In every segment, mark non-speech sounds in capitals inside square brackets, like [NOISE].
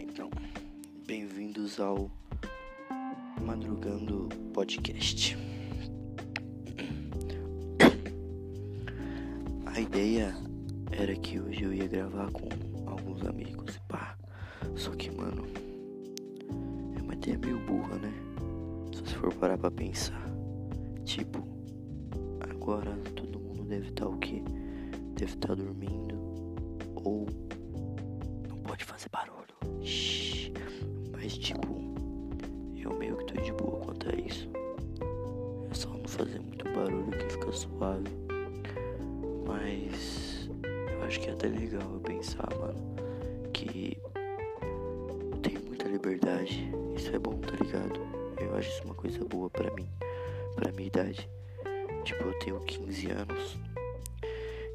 então. Bem-vindos ao Madrugando Podcast. A ideia era que hoje eu ia gravar com alguns amigos, pá. Só que, mano, é uma ideia meio burra, né? Se você for parar pra pensar. Tipo, agora todo mundo deve estar tá o quê? Deve estar tá dormindo suave. Mas eu acho que é até legal eu pensar, mano, que eu tenho muita liberdade. Isso é bom, tá ligado? Eu acho isso uma coisa boa pra mim, pra minha idade. Tipo, eu tenho 15 anos.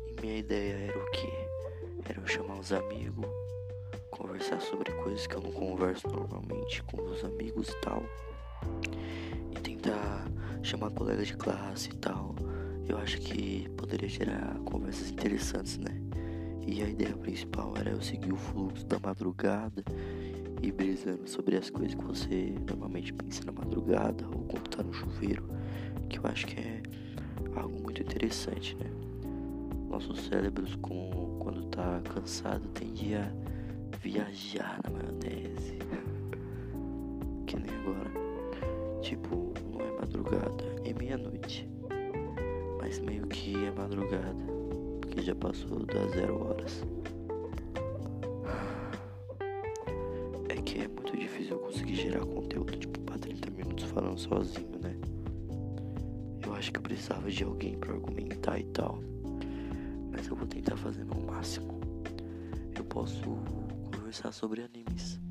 E minha ideia era o quê? Era eu chamar os amigos conversar sobre coisas que eu não converso normalmente com meus amigos e tal. E tentar chamar colegas de classe e tal. Eu acho que poderia gerar conversas interessantes, né? E a ideia principal era eu seguir o fluxo da madrugada e brisando sobre as coisas que você normalmente pensa na madrugada ou quando tá no chuveiro, que eu acho que é algo muito interessante, né? Nossos cérebros, com, quando tá cansado, tende a viajar na maionese. [LAUGHS] que nem agora. Tipo, não é madrugada, é meia-noite. Mas meio que é madrugada, porque já passou das zero horas. É que é muito difícil eu conseguir gerar conteúdo, tipo, pra 30 minutos falando sozinho, né? Eu acho que eu precisava de alguém para argumentar e tal. Mas eu vou tentar fazer no máximo. Eu posso conversar sobre animes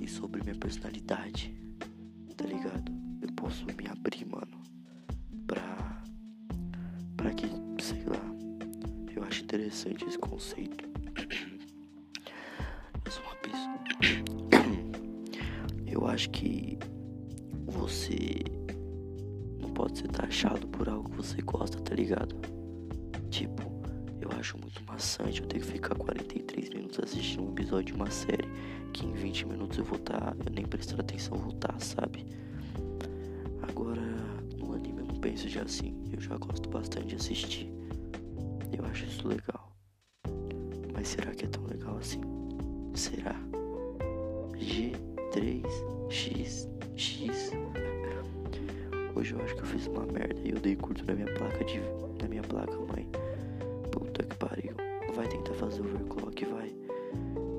e sobre minha personalidade, tá ligado? Eu posso me abrir, mano, interessante esse conceito. Eu sou uma pessoa. [COUGHS] Eu acho que você não pode ser taxado por algo que você gosta, tá ligado? Tipo, eu acho muito maçante eu ter que ficar 43 minutos assistindo um episódio de uma série que em 20 minutos eu vou estar, tá, eu nem prestar atenção vou estar, tá, sabe? Agora, no anime eu não penso já assim, eu já gosto bastante de assistir. Eu acho isso legal. Mas será que é tão legal assim? Será? G3X X Hoje eu acho que eu fiz uma merda e eu dei curto na minha placa de na minha placa mãe. Puta que pariu. Vai tentar fazer overclock, vai.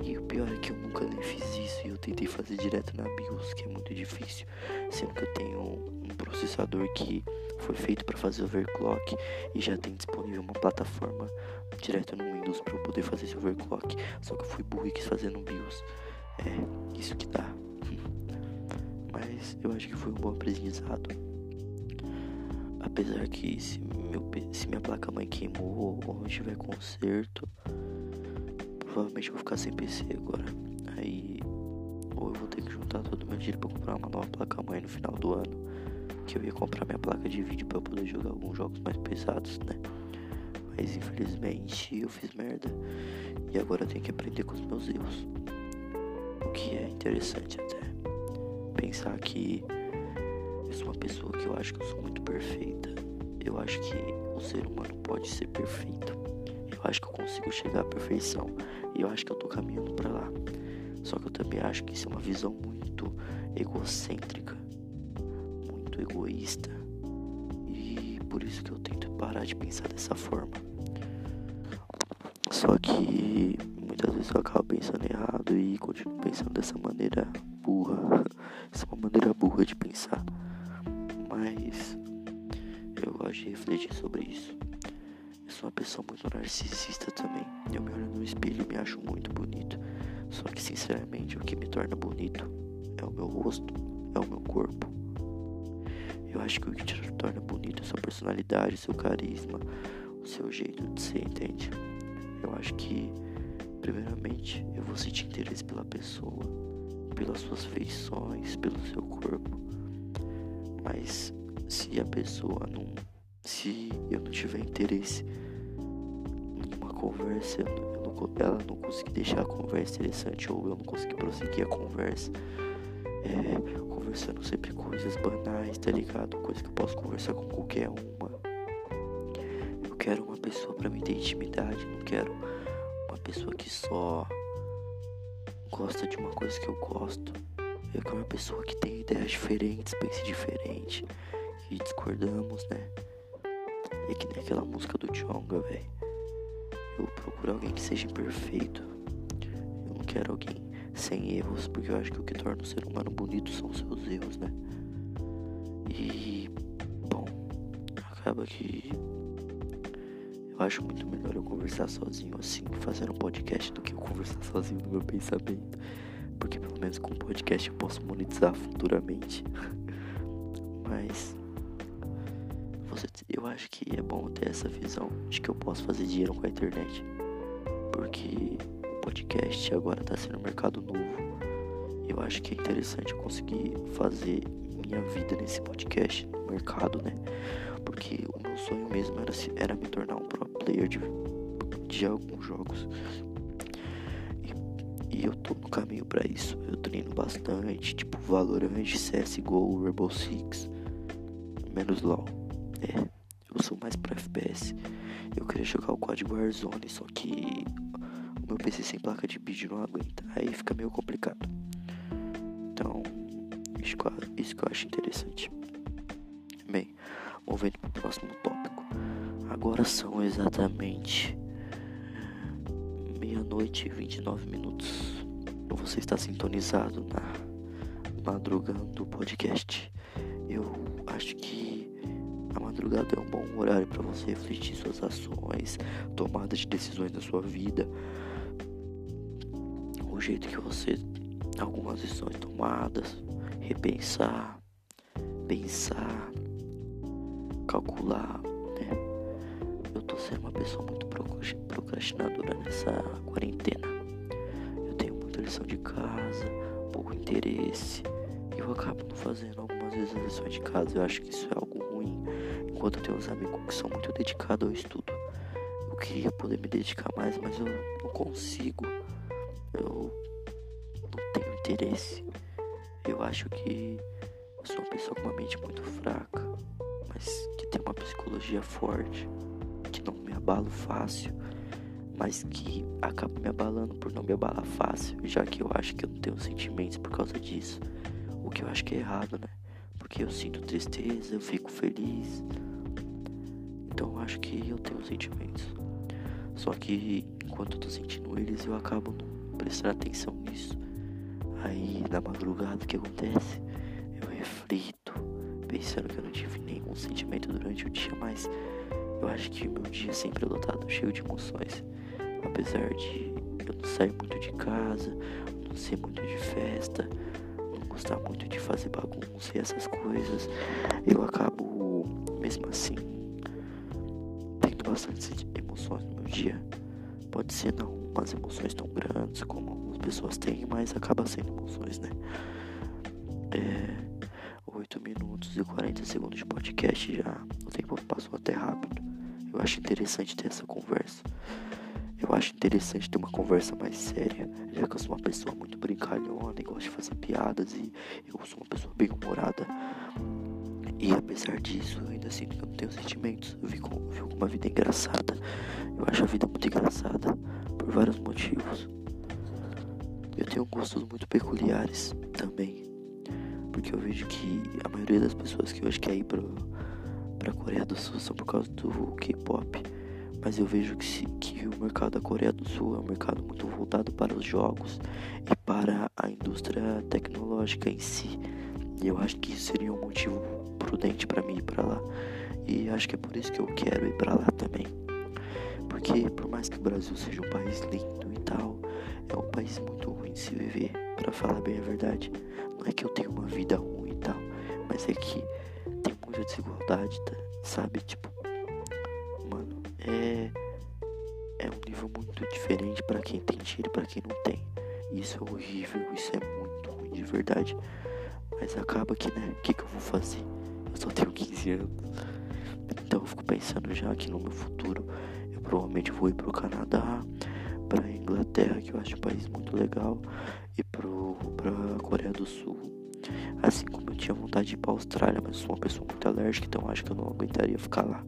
E o pior é que eu nunca nem fiz isso e eu tentei fazer direto na BIOS, que é muito difícil. Sendo que eu tenho um processador que foi feito para fazer overclock e já tem disponível uma plataforma direto no Windows para eu poder fazer esse overclock. Só que eu fui burro e quis fazer no BIOS. É, isso que dá. [LAUGHS] Mas eu acho que foi um bom aprendizado. Apesar que se, meu, se minha placa mãe queimou ou não tiver conserto, provavelmente eu vou ficar sem PC agora. Aí ou eu vou ter que juntar todo o meu dinheiro pra comprar uma nova placa mãe no final do ano. Que eu ia comprar minha placa de vídeo para poder jogar alguns jogos mais pesados, né? Mas infelizmente eu fiz merda. E agora eu tenho que aprender com os meus erros. O que é interessante até. Pensar que eu sou uma pessoa que eu acho que eu sou muito perfeita. Eu acho que o ser humano pode ser perfeito. Eu acho que eu consigo chegar à perfeição. E eu acho que eu tô caminhando para lá. Só que eu também acho que isso é uma visão muito egocêntrica, muito egoísta. E por isso que eu tento parar de pensar dessa forma. Só que muitas vezes eu acabo pensando errado e continuo pensando dessa maneira burra. [LAUGHS] Essa é uma maneira burra de pensar mas eu gosto de refletir sobre isso. Eu sou uma pessoa muito narcisista também. Eu me olho no espelho e me acho muito bonito. Só que, sinceramente, o que me torna bonito é o meu rosto, é o meu corpo. Eu acho que o que te torna bonito é sua personalidade, seu carisma, o seu jeito de ser, entende? Eu acho que, primeiramente, eu vou sentir interesse pela pessoa, pelas suas feições, pelo seu corpo. Mas se a pessoa não. Se eu não tiver interesse numa conversa, eu não, ela não conseguir deixar a conversa interessante ou eu não conseguir prosseguir a conversa. É, conversando sempre coisas banais, tá ligado? Coisa que eu posso conversar com qualquer uma. Eu quero uma pessoa para me ter intimidade, não quero uma pessoa que só gosta de uma coisa que eu gosto. Eu quero uma pessoa que tem ideias diferentes, pense diferente, que discordamos, né? É que nem aquela música do Jonga, velho. Eu procuro alguém que seja imperfeito. Eu não quero alguém sem erros, porque eu acho que o que torna o ser humano bonito são os seus erros, né? E, bom, acaba que eu acho muito melhor eu conversar sozinho assim, fazendo um podcast, do que eu conversar sozinho no meu pensamento. Porque pelo menos com o podcast eu posso monetizar futuramente. [LAUGHS] Mas você, eu acho que é bom ter essa visão de que eu posso fazer dinheiro com a internet. Porque podcast agora está sendo um mercado novo. Eu acho que é interessante eu conseguir fazer minha vida nesse podcast, no mercado, né? Porque o meu sonho mesmo era, era me tornar um pro player de, de alguns jogos. E, e eu tô no caminho para isso. Eu treino bastante, tipo Valorant, CSGO, Rainbow Six, menos LoL. É, eu sou mais pro FPS. Eu queria jogar o código Warzone, só que meu PC sem placa de vídeo não aguenta. Aí fica meio complicado. Então, isso, isso que eu acho interessante. Bem, movendo pro próximo tópico. Agora são exatamente meia-noite e 29 minutos. Você está sintonizado na madrugada do podcast. Eu acho que a madrugada é um bom horário para você refletir suas ações, tomadas de decisões na sua vida, o jeito que você algumas decisões tomadas, repensar, pensar, calcular, né? Eu tô sendo uma pessoa muito procrastinadora nessa quarentena. Eu tenho muita lição de casa, pouco interesse, e eu acabo não fazendo algumas vezes as lições de casa. Eu acho que isso é algo ruim enquanto eu tenho uns amigos que são muito dedicados ao estudo. Eu queria poder me dedicar mais, mas eu não consigo. Eu não tenho interesse. Eu acho que eu sou uma pessoa com uma mente muito fraca, mas que tem uma psicologia forte, que não me abalo fácil, mas que acaba me abalando por não me abalar fácil, já que eu acho que eu não tenho sentimentos por causa disso. O que eu acho que é errado, né? Porque eu sinto tristeza, eu fico feliz, então eu acho que eu tenho sentimentos. Só que enquanto eu tô sentindo eles, eu acabo não prestando atenção nisso. Aí na madrugada o que acontece? Eu reflito, pensando que eu não tive nenhum sentimento durante o dia, mas eu acho que meu dia sempre é lotado, cheio de emoções. Apesar de eu não sair muito de casa, não ser muito de festa, não gostar muito de fazer bagunça e essas coisas, eu acabo mesmo assim bastante emoções no meu dia. Pode ser não umas emoções tão grandes como algumas pessoas têm, mas acaba sendo emoções, né? É, 8 minutos e 40 segundos de podcast já. O tempo passou até rápido. Eu acho interessante ter essa conversa. Eu acho interessante ter uma conversa mais séria, já que eu sou uma pessoa muito brincalhona e gosto de fazer piadas e eu sou uma pessoa bem humorada. E apesar disso, eu ainda sinto que eu não tenho sentimentos. Eu vivo uma vida engraçada. Eu acho a vida muito engraçada por vários motivos. Eu tenho gostos muito peculiares também. Porque eu vejo que a maioria das pessoas que hoje quer ir pra, pra Coreia do Sul são por causa do K-pop. Mas eu vejo que, se, que o mercado da Coreia do Sul é um mercado muito voltado para os jogos e para a indústria tecnológica em si. E eu acho que isso seria um motivo prudente para mim ir para lá. E acho que é por isso que eu quero ir para lá também. Porque por mais que o Brasil seja um país lindo e tal, é um país muito ruim de se viver, para falar bem a verdade. Não é que eu tenho uma vida ruim e tal, mas é que tem muita desigualdade, tá? sabe? Tipo, mano, é é um nível muito diferente para quem tem dinheiro e para quem não tem. Isso é horrível, isso é muito ruim de verdade. Mas acaba que, né? O que, que eu vou fazer? Eu só tenho 15 anos. Então eu fico pensando já que no meu futuro provavelmente vou ir pro Canadá pra Inglaterra, que eu acho um país muito legal, e pro, pra Coreia do Sul. Assim como eu tinha vontade de ir pra Austrália, mas sou uma pessoa muito alérgica, então acho que eu não aguentaria ficar lá.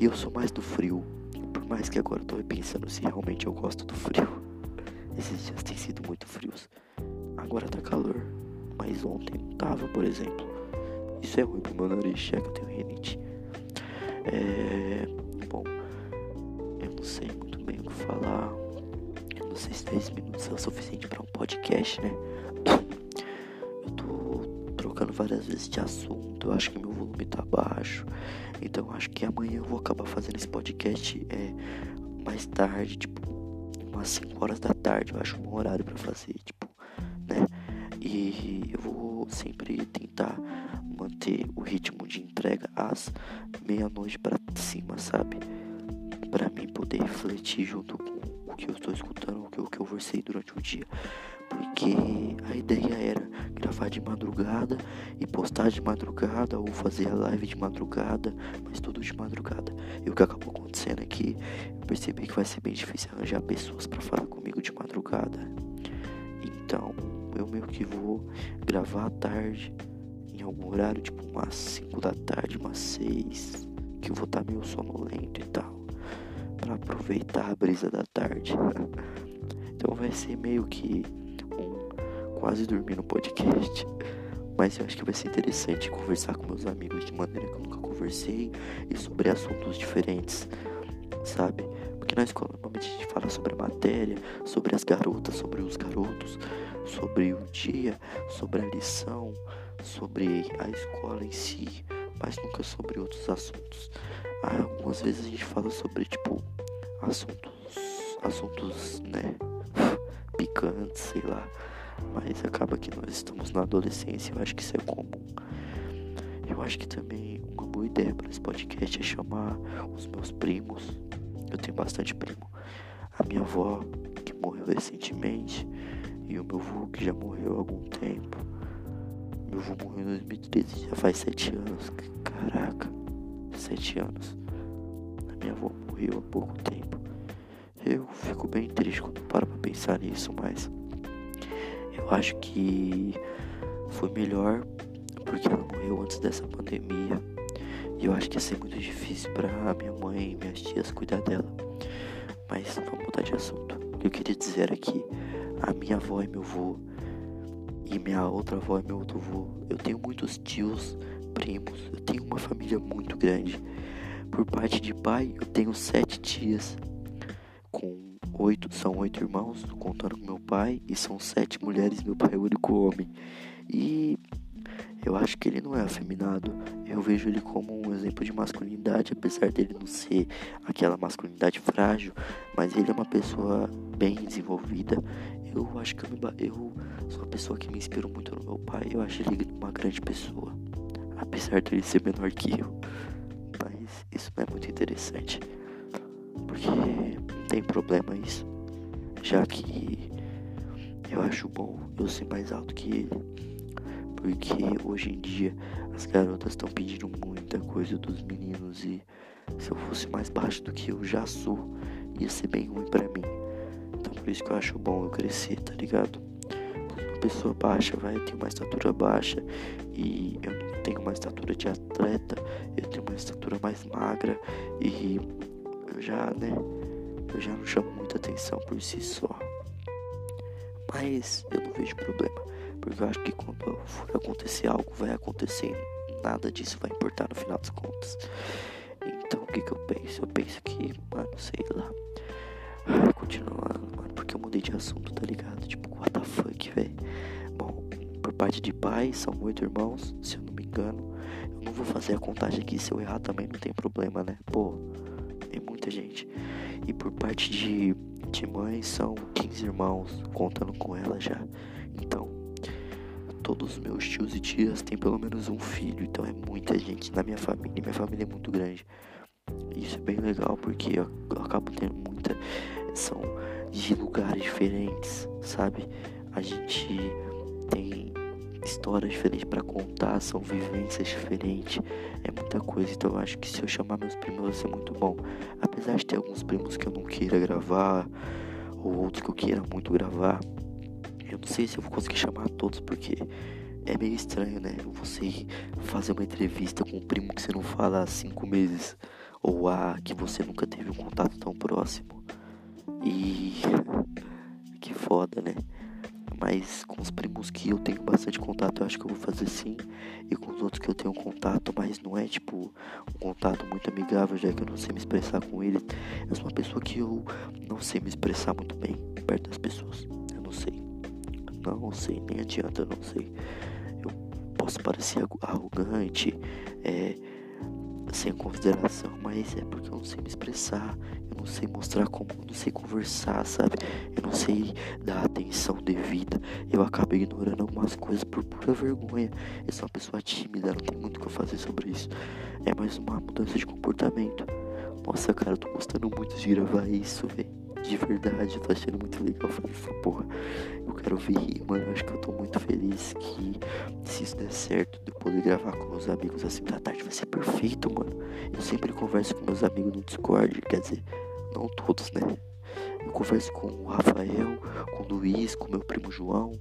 E eu sou mais do frio, por mais que agora eu tô pensando se realmente eu gosto do frio. [LAUGHS] Esses dias têm sido muito frios. Agora tá calor, mas ontem tava, por exemplo. Isso é ruim pro meu nariz, já que eu tenho rinite. É. Não sei muito bem o que falar. Eu não sei se 10 minutos é o suficiente para um podcast, né? Eu tô trocando várias vezes de assunto. Eu acho que meu volume tá baixo. Então acho que amanhã eu vou acabar fazendo esse podcast é, mais tarde, tipo, umas 5 horas da tarde. Eu acho um horário para fazer, tipo, né? E eu vou sempre tentar manter o ritmo de entrega às meia-noite para cima, sabe? Para mim poder refletir junto com o que eu estou escutando, o que, o que eu versei durante o dia. Porque a ideia era gravar de madrugada e postar de madrugada ou fazer a live de madrugada, mas tudo de madrugada. E o que acabou acontecendo é que eu percebi que vai ser bem difícil arranjar pessoas para falar comigo de madrugada. Então, eu meio que vou gravar à tarde em algum horário, tipo umas 5 da tarde, umas 6, que eu vou estar tá meio sonolento e tal, para aproveitar a brisa da tarde. então vai ser meio que um quase dormir no podcast. Mas eu acho que vai ser interessante conversar com meus amigos de maneira que eu nunca conversei e sobre assuntos diferentes, sabe? Porque na escola normalmente a gente fala sobre a matéria, sobre as garotas, sobre os garotos, sobre o dia, sobre a lição, sobre a escola em si, mas nunca sobre outros assuntos. Algumas vezes a gente fala sobre tipo assuntos, assuntos, né, [LAUGHS] picantes, sei lá. Mas acaba que nós estamos na adolescência, eu acho que isso é comum. Eu acho que também uma boa ideia para esse podcast é chamar os meus primos. Eu tenho bastante primo. A minha avó, que morreu recentemente, e o meu avô, que já morreu há algum tempo. Meu avô morreu em 2013, já faz sete anos. Caraca, sete anos. A minha avó morreu há pouco tempo. Eu fico bem triste quando paro pra pensar nisso, mas eu acho que foi melhor porque ela morreu antes dessa pandemia. E eu acho que ia ser muito difícil para minha mãe e minhas tias cuidar dela. Mas vamos mudar de assunto. O que eu queria dizer aqui, a minha avó e meu avô e minha outra avó e meu outro avô. Eu tenho muitos tios, primos, eu tenho uma família muito grande. Por parte de pai, eu tenho sete tias, com oito, são oito irmãos, contando com meu pai, e são sete mulheres, meu pai é o único homem. E eu acho que ele não é afeminado. Eu vejo ele como um exemplo de masculinidade, apesar dele não ser aquela masculinidade frágil, mas ele é uma pessoa bem desenvolvida. Eu acho que eu, me, eu sou uma pessoa que me inspirou muito no meu pai. Eu acho ele uma grande pessoa, apesar dele ser menor que eu. Mas isso não é muito interessante, porque não tem problema isso, já que eu acho bom eu ser mais alto que ele porque hoje em dia as garotas estão pedindo muita coisa dos meninos e se eu fosse mais baixo do que eu já sou, ia ser bem ruim para mim. Então por isso que eu acho bom eu crescer, tá ligado? Pessoa baixa vai ter uma estatura baixa e eu não tenho uma estatura de atleta, eu tenho uma estatura mais magra e eu já, né, eu já não chamo muita atenção por si só. Mas eu não vejo problema. Porque eu acho que quando for acontecer algo, vai acontecer. Nada disso vai importar no final das contas. Então o que, que eu penso? Eu penso que, mano, sei lá. Continuando, mano, porque eu mudei de assunto, tá ligado? Tipo, what the fuck, velho. Bom, por parte de pai, são oito irmãos, se eu não me engano. Eu não vou fazer a contagem aqui, se eu errar também não tem problema, né? Pô, tem muita gente. E por parte de, de mãe, são 15 irmãos, contando com ela já. Então, todos os meus tios e tias têm pelo menos um filho, então é muita gente na minha família. Minha família é muito grande. Isso é bem legal porque eu, eu acabo tendo muita. São de lugares diferentes, sabe? A gente tem histórias diferentes para contar, são vivências diferentes, é muita coisa. Então eu acho que se eu chamar meus primos vai ser muito bom. Apesar de ter alguns primos que eu não queira gravar, ou outros que eu queira muito gravar, eu não sei se eu vou conseguir chamar todos porque é meio estranho, né? Você fazer uma entrevista com um primo que você não fala há cinco meses, ou a que você nunca teve um contato tão próximo. E [LAUGHS] que foda, né? Mas com os primos que eu tenho bastante contato, eu acho que eu vou fazer sim. E com os outros que eu tenho contato, mas não é tipo um contato muito amigável, já que eu não sei me expressar com eles. Eu sou uma pessoa que eu não sei me expressar muito bem perto das pessoas. Eu não sei. Não sei, nem adianta, eu não sei. Eu posso parecer arrogante, é, sem consideração, mas é porque eu não sei me expressar, eu não sei mostrar como, eu não sei conversar, sabe? Eu não sei dar atenção devida. Eu acabo ignorando algumas coisas por pura vergonha. Eu sou uma pessoa tímida, não tem muito o que eu fazer sobre isso. É mais uma mudança de comportamento. Nossa, cara, eu tô gostando muito de gravar isso, velho de verdade, tô achando muito legal fazer porra. Eu quero ver, mano, acho que eu tô muito feliz que se isso der certo, de eu poder gravar com meus amigos assim da tarde vai ser perfeito, mano. Eu sempre converso com meus amigos no Discord, quer dizer, não todos, né? Eu converso com o Rafael, com o Luiz, com meu primo João,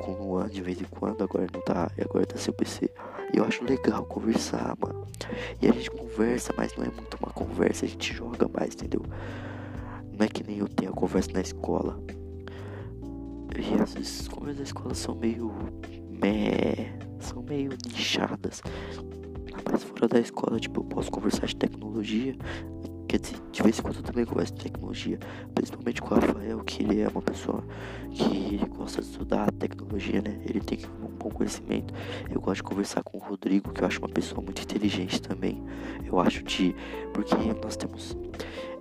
com o Luan de vez em quando, agora não tá, agora tá sem PC. E eu acho legal conversar, mano. E a gente conversa, mas não é muito uma conversa, a gente joga mais, entendeu? Não é que nem eu tenho a conversa na escola. E as conversas da escola são meio. Meh, são meio nichadas. Mas fora da escola, tipo, eu posso conversar de tecnologia. Quer dizer, de vez em quando eu também converso de tecnologia. Principalmente com o Rafael, que ele é uma pessoa que gosta de estudar tecnologia, né? Ele tem um bom conhecimento. Eu gosto de conversar com o Rodrigo, que eu acho uma pessoa muito inteligente também. Eu acho de. Porque nós temos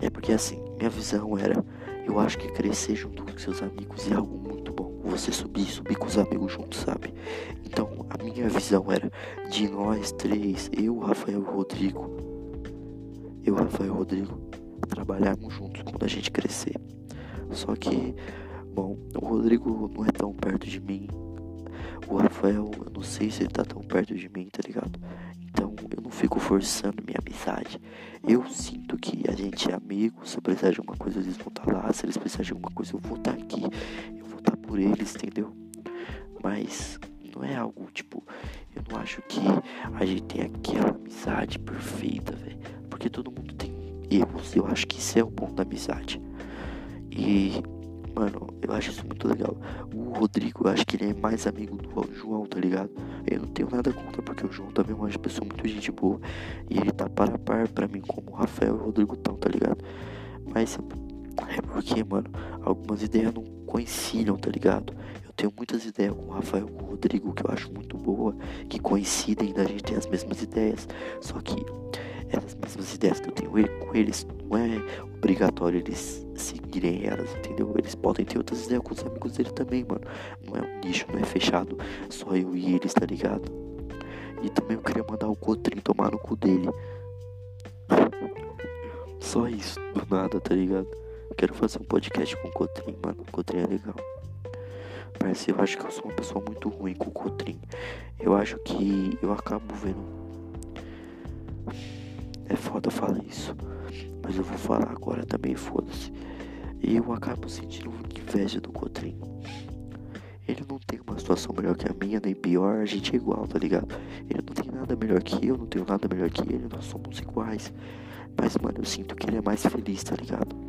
é porque assim, minha visão era, eu acho que crescer junto com seus amigos é algo muito bom. Você subir, subir com os amigos juntos, sabe? Então, a minha visão era de nós três, eu, Rafael e Rodrigo, eu, Rafael e Rodrigo, trabalharmos juntos quando a gente crescer. Só que, bom, o Rodrigo não é tão perto de mim. O Rafael, eu não sei se ele tá tão perto de mim, tá ligado? Então eu não fico forçando minha amizade. Eu sinto que a gente é amigo. Se eu precisar de alguma coisa, eles vão estar lá. Se eles precisarem de alguma coisa, eu vou estar aqui. Eu vou estar por eles, entendeu? Mas não é algo tipo. Eu não acho que a gente tem aquela amizade perfeita, velho. Porque todo mundo tem erros. Eu acho que isso é o bom da amizade. E Mano, eu acho isso muito legal. O Rodrigo, eu acho que ele é mais amigo do João, tá ligado? Eu não tenho nada contra, porque o João também é uma pessoa muito gente boa. E ele tá para par pra mim, como o Rafael e o Rodrigo estão, tá ligado? Mas é porque, mano, algumas ideias não coincidem, tá ligado? Eu tenho muitas ideias com o Rafael com o Rodrigo que eu acho muito boa, que coincidem da gente ter as mesmas ideias. Só que essas mesmas ideias que eu tenho com eles, não é obrigatório eles seguirem elas, entendeu? Eles podem ter outras ideias com os amigos dele também, mano. Não é um nicho, não é fechado, só eu e eles, tá ligado? E também eu queria mandar o Cotrim tomar no cu dele. Só isso, do nada, tá ligado? Quero fazer um podcast com o Cotrim, mano. O Cotrim é legal. Parece, eu acho que eu sou uma pessoa muito ruim com o Cotrim. Eu acho que eu acabo vendo é foda falar isso. Mas eu vou falar agora também, foda-se. Eu acabo sentindo inveja do Cotrim. Ele não tem uma situação melhor que a minha, nem pior, a gente é igual, tá ligado? Ele não tem nada melhor que eu, não tenho nada melhor que ele, nós somos iguais. Mas, mano, eu sinto que ele é mais feliz, tá ligado?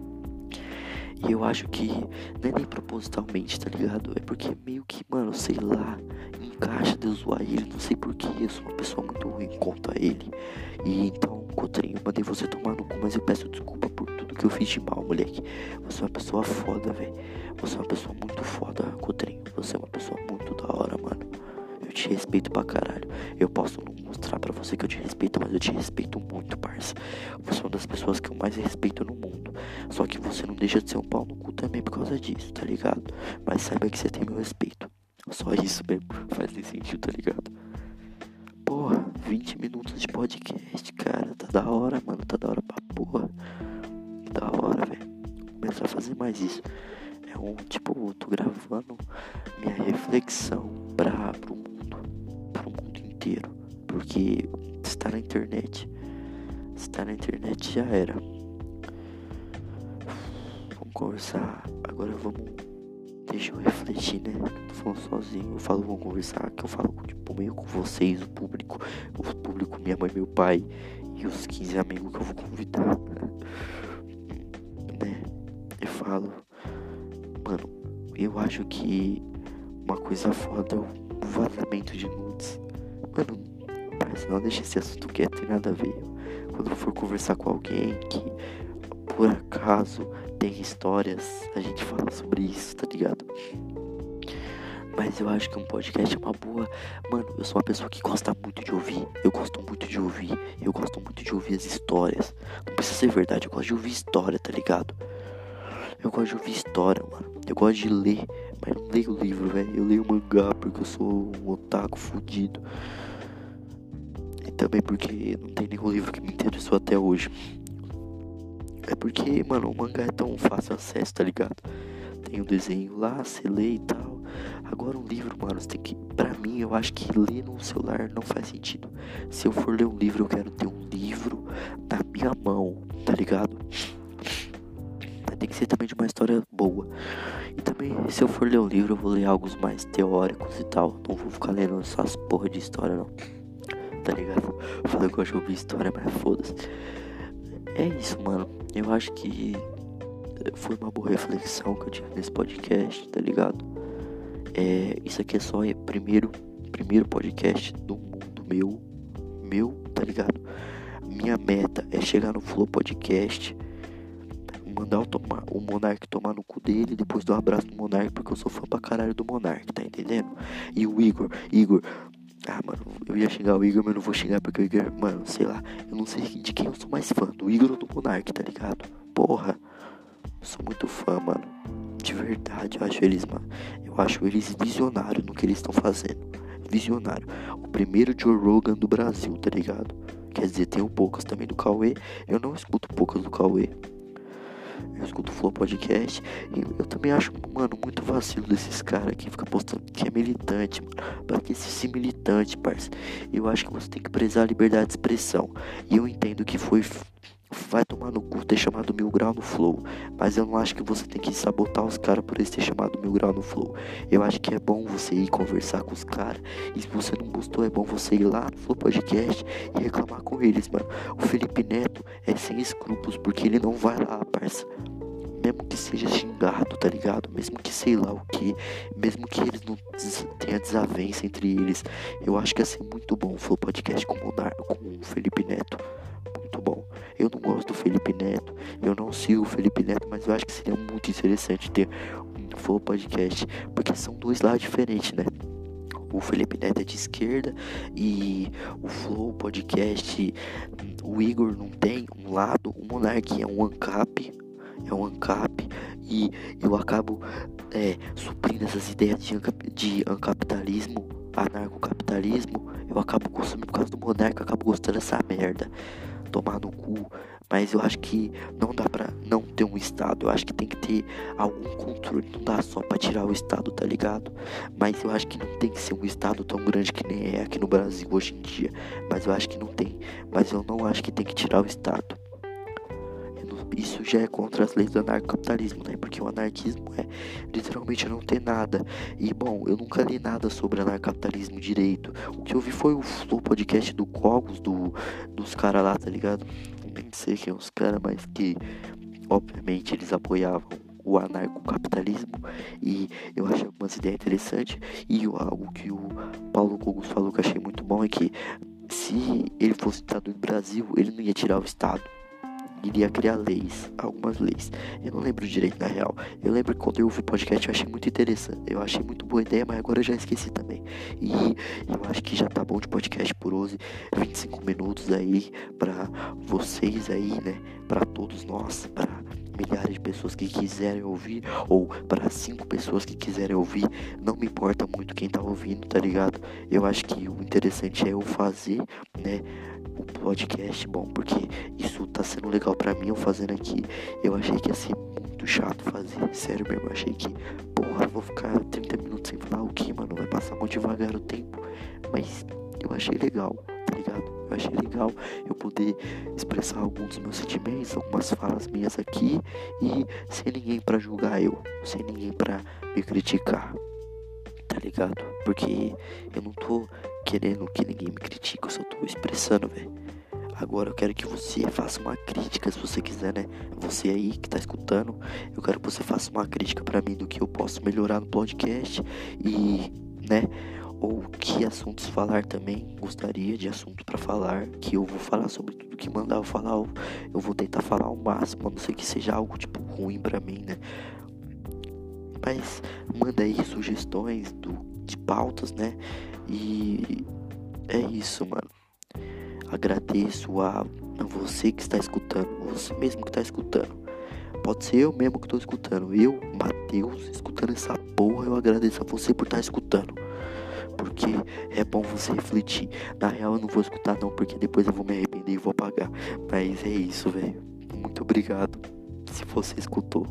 E eu acho que não é nem propositalmente, tá ligado? É porque meio que, mano, sei lá, encaixa de zoar ele, não sei porquê, eu sou uma pessoa muito ruim contra ele. E então Cotrinho, mandei você tomar no cu, mas eu peço desculpa por tudo que eu fiz de mal, moleque. Você é uma pessoa foda, velho. Você é uma pessoa muito foda, Cotrinho. Você é uma pessoa muito da hora, mano. Te respeito pra caralho. Eu posso mostrar pra você que eu te respeito, mas eu te respeito muito, parça. Você é uma das pessoas que eu mais respeito no mundo. Só que você não deixa de ser um pau no cu também por causa disso, tá ligado? Mas saiba que você tem meu respeito. Só isso mesmo. Faz nem sentido, tá ligado? Porra, 20 minutos de podcast, cara. Tá da hora, mano. Tá da hora pra porra. Da hora, velho. Começar a fazer mais isso. É um, tipo, eu tô gravando minha reflexão pra, pro mundo. Que está na internet. Está na internet já era. Vamos conversar. Agora vamos. Deixa eu refletir, né? Tô falando sozinho. Eu falo, vamos conversar. Que eu falo tipo, meio com vocês, o público. O público, minha mãe, meu pai. E os 15 amigos que eu vou convidar. né? Eu falo. Mano, eu acho que uma coisa foda é o vazamento de nudes. Mano, parece não deixa esse assunto quieto, tem nada a ver. Quando for conversar com alguém que por acaso tem histórias, a gente fala sobre isso, tá ligado? Mas eu acho que um podcast é uma boa. Mano, eu sou uma pessoa que gosta muito de ouvir. Eu gosto muito de ouvir. Eu gosto muito de ouvir as histórias. Não precisa ser verdade, eu gosto de ouvir história, tá ligado? Eu gosto de ouvir história, mano. Eu gosto de ler, mas não leio livro, velho. Eu leio mangá porque eu sou um otaku fudido. E também porque não tem nenhum livro que me interessou até hoje. É porque, mano, o mangá é tão fácil acesso, tá ligado? Tem um desenho lá, você lê e tal. Agora um livro, mano, você tem que. Pra mim, eu acho que ler no celular não faz sentido. Se eu for ler um livro, eu quero ter um livro na minha mão, tá ligado? Ser também de uma história boa. E também, se eu for ler um livro, eu vou ler algo mais teóricos e tal. Não vou ficar lendo essas porra de história, não. Tá ligado? Falei que eu de ouvir história, mas foda-se. É isso, mano. Eu acho que foi uma boa reflexão que eu tive nesse podcast, tá ligado? É, isso aqui é só o primeiro, primeiro podcast do mundo meu, meu, tá ligado? Minha meta é chegar no Flow Podcast mandar o, tomar, o Monark tomar no cu dele depois dar um abraço no Monark, porque eu sou fã pra caralho do Monark, tá entendendo? E o Igor, Igor, ah, mano, eu ia xingar o Igor, mas não vou xingar porque o Igor, mano, sei lá, eu não sei de quem eu sou mais fã, do Igor ou do Monark, tá ligado? Porra, eu sou muito fã, mano. De verdade, eu acho eles, mano, eu acho eles visionários no que eles estão fazendo. Visionário. O primeiro Joe Rogan do Brasil, tá ligado? Quer dizer, tem um poucas também do Cauê. Eu não escuto poucas do Cauê eu escuto o Flow Podcast. E eu também acho, mano, muito vacilo desses caras que fica postando que é militante, mano. Pra que ser militante, parça? Eu acho que você tem que prezar a liberdade de expressão. E eu entendo que foi vai tomar no cu ter chamado Mil Grau no Flow. Mas eu não acho que você tem que sabotar os caras por eles ter chamado Mil Grau no Flow. Eu acho que é bom você ir conversar com os caras. E se você não gostou, é bom você ir lá no Flow Podcast e reclamar com eles, mano. O Felipe Neto é sem escrúpulos porque ele não vai lá, parça. Mesmo que seja xingado, tá ligado? Mesmo que sei lá o que, mesmo que eles não tenha desavença entre eles, eu acho que ia ser muito bom o Flow Podcast com o, Monar com o Felipe Neto muito bom. Eu não gosto do Felipe Neto, eu não sigo o Felipe Neto, mas eu acho que seria muito interessante ter um Flow Podcast, porque são dois lados diferentes, né? O Felipe Neto é de esquerda e o Flow Podcast, o Igor não tem um lado, o Monark é um ANCAP, é um ANCAP e eu acabo é, suprindo essas ideias de, ancap, de ancapitalismo, anarcocapitalismo, eu acabo consumindo por causa do Monark, eu acabo gostando dessa merda tomar no cu. Mas eu acho que não dá pra não ter um Estado. Eu acho que tem que ter algum controle. Não dá só pra tirar o Estado, tá ligado? Mas eu acho que não tem que ser um Estado tão grande que nem é aqui no Brasil hoje em dia. Mas eu acho que não tem. Mas eu não acho que tem que tirar o Estado isso já é contra as leis do anarcocapitalismo, né? Porque o anarquismo é literalmente não ter nada. E bom, eu nunca li nada sobre anarcocapitalismo direito. O que eu vi foi o Flow podcast do Cogos, do, dos caras lá, tá ligado? Nem sei quem é os caras, mas que obviamente eles apoiavam o anarcocapitalismo e eu achei algumas ideias interessantes e algo que o Paulo Cogos falou que achei muito bom é que se ele fosse Estado do Brasil, ele não ia tirar o Estado iria criar leis, algumas leis. Eu não lembro direito na real. Eu lembro que quando eu ouvi o podcast eu achei muito interessante. Eu achei muito boa ideia, mas agora eu já esqueci também. E eu acho que já tá bom de podcast por hoje. 25 minutos aí para vocês aí, né? Para todos nós, para milhares de pessoas que quiserem ouvir ou para cinco pessoas que quiserem ouvir, não me importa muito quem tá ouvindo, tá ligado? Eu acho que o interessante é eu fazer, né? O podcast bom, porque isso tá sendo legal para mim eu fazendo aqui. Eu achei que ia ser muito chato fazer, sério mesmo. Eu achei que, porra, vou ficar 30 minutos sem falar o que, mano, vai passar muito devagar o tempo. Mas eu achei legal, tá ligado? Eu achei legal eu poder expressar alguns dos meus sentimentos, algumas falas minhas aqui e sem ninguém para julgar eu, sem ninguém para me criticar, tá ligado? Porque eu não tô querendo que ninguém me critique, eu só tô expressando, velho. Agora eu quero que você faça uma crítica, se você quiser, né? Você aí que tá escutando, eu quero que você faça uma crítica para mim do que eu posso melhorar no podcast e, né? Ou que assuntos falar também. Gostaria de assuntos para falar, que eu vou falar sobre tudo que mandar eu falar. Eu vou tentar falar ao máximo, a não ser que seja algo tipo ruim para mim, né? Mas manda aí sugestões do, de pautas, né? E é isso, mano. Agradeço a, a você que está escutando, você mesmo que está escutando. Pode ser eu mesmo que estou escutando. Eu, Matheus, escutando essa porra, eu agradeço a você por estar tá escutando. Porque é bom você refletir. Na real, eu não vou escutar, não, porque depois eu vou me arrepender e vou apagar. Mas é isso, velho. Muito obrigado se você escutou.